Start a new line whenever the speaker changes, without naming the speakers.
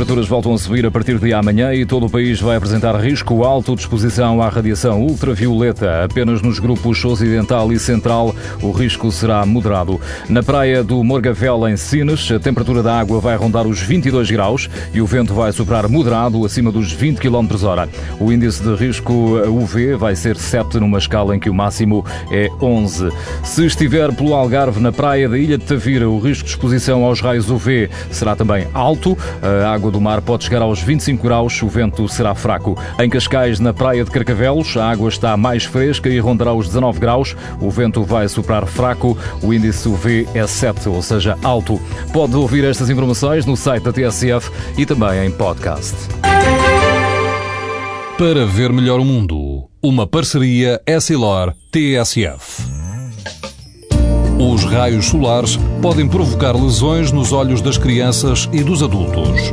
Temperaturas voltam a subir a partir de amanhã e todo o país vai apresentar risco alto de exposição à radiação ultravioleta. Apenas nos grupos ocidental e central o risco será moderado. Na praia do Morgavel, em Sines, a temperatura da água vai rondar os 22 graus e o vento vai soprar moderado acima dos 20 km hora. O índice de risco UV vai ser 7 numa escala em que o máximo é 11. Se estiver pelo Algarve, na praia da Ilha de Tavira, o risco de exposição aos raios UV será também alto. A água do mar pode chegar aos 25 graus, o vento será fraco. Em Cascais, na praia de Carcavelos, a água está mais fresca e rondará os 19 graus. O vento vai soprar fraco, o índice UV é 7, ou seja, alto. Pode ouvir estas informações no site da TSF e também em podcast.
Para ver melhor o mundo, uma parceria Essilor-TSF. Os raios solares podem provocar lesões nos olhos das crianças e dos adultos.